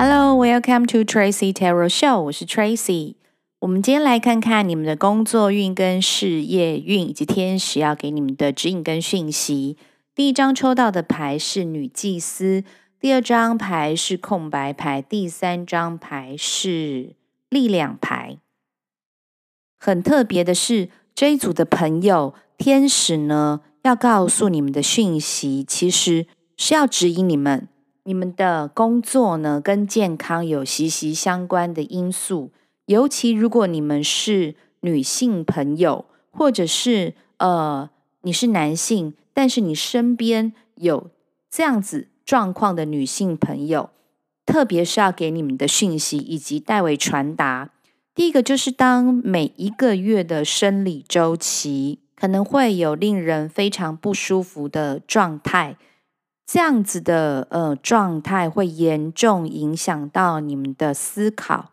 Hello, welcome to Tracy Tarot Show。我是 Tracy。我们今天来看看你们的工作运跟事业运，以及天使要给你们的指引跟讯息。第一张抽到的牌是女祭司，第二张牌是空白牌，第三张牌是力量牌。很特别的是，这一组的朋友，天使呢要告诉你们的讯息，其实是要指引你们。你们的工作呢，跟健康有息息相关的因素，尤其如果你们是女性朋友，或者是呃你是男性，但是你身边有这样子状况的女性朋友，特别是要给你们的讯息以及代为传达。第一个就是当每一个月的生理周期可能会有令人非常不舒服的状态。这样子的呃状态会严重影响到你们的思考，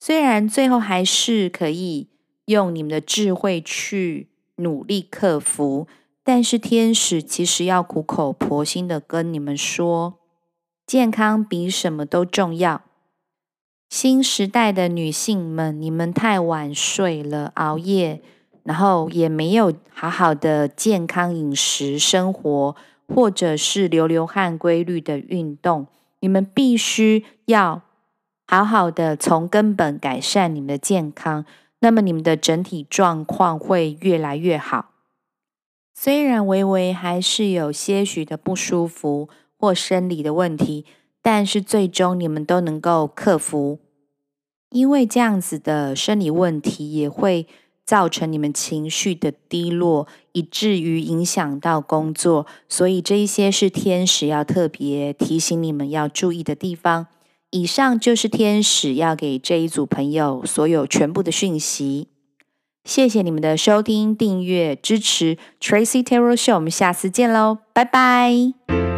虽然最后还是可以用你们的智慧去努力克服，但是天使其实要苦口婆心的跟你们说，健康比什么都重要。新时代的女性们，你们太晚睡了，熬夜，然后也没有好好的健康饮食生活。或者是流流汗、规律的运动，你们必须要好好的从根本改善你们的健康，那么你们的整体状况会越来越好。虽然微微还是有些许的不舒服或生理的问题，但是最终你们都能够克服，因为这样子的生理问题也会。造成你们情绪的低落，以至于影响到工作，所以这一些是天使要特别提醒你们要注意的地方。以上就是天使要给这一组朋友所有全部的讯息。谢谢你们的收听、订阅、支持，Tracy Tarot Show，我们下次见喽，拜拜。